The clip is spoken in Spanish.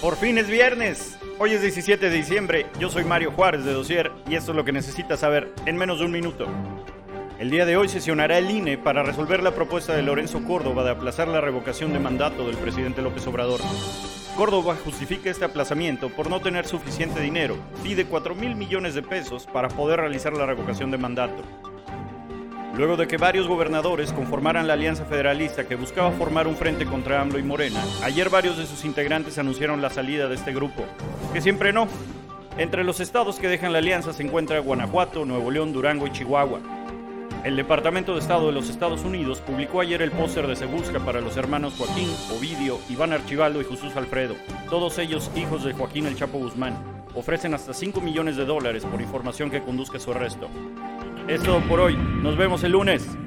Por fin es viernes. Hoy es 17 de diciembre. Yo soy Mario Juárez de Dosier y esto es lo que necesitas saber en menos de un minuto. El día de hoy sesionará el INE para resolver la propuesta de Lorenzo Córdoba de aplazar la revocación de mandato del presidente López Obrador. Córdoba justifica este aplazamiento por no tener suficiente dinero. Pide 4 mil millones de pesos para poder realizar la revocación de mandato. Luego de que varios gobernadores conformaran la Alianza Federalista que buscaba formar un frente contra AMLO y Morena, ayer varios de sus integrantes anunciaron la salida de este grupo, que siempre no. Entre los estados que dejan la alianza se encuentra Guanajuato, Nuevo León, Durango y Chihuahua. El Departamento de Estado de los Estados Unidos publicó ayer el póster de Se Busca para los hermanos Joaquín, Ovidio, Iván Archibaldo y Jesús Alfredo, todos ellos hijos de Joaquín El Chapo Guzmán. Ofrecen hasta 5 millones de dólares por información que conduzca a su arresto. Es todo por hoy. Nos vemos el lunes.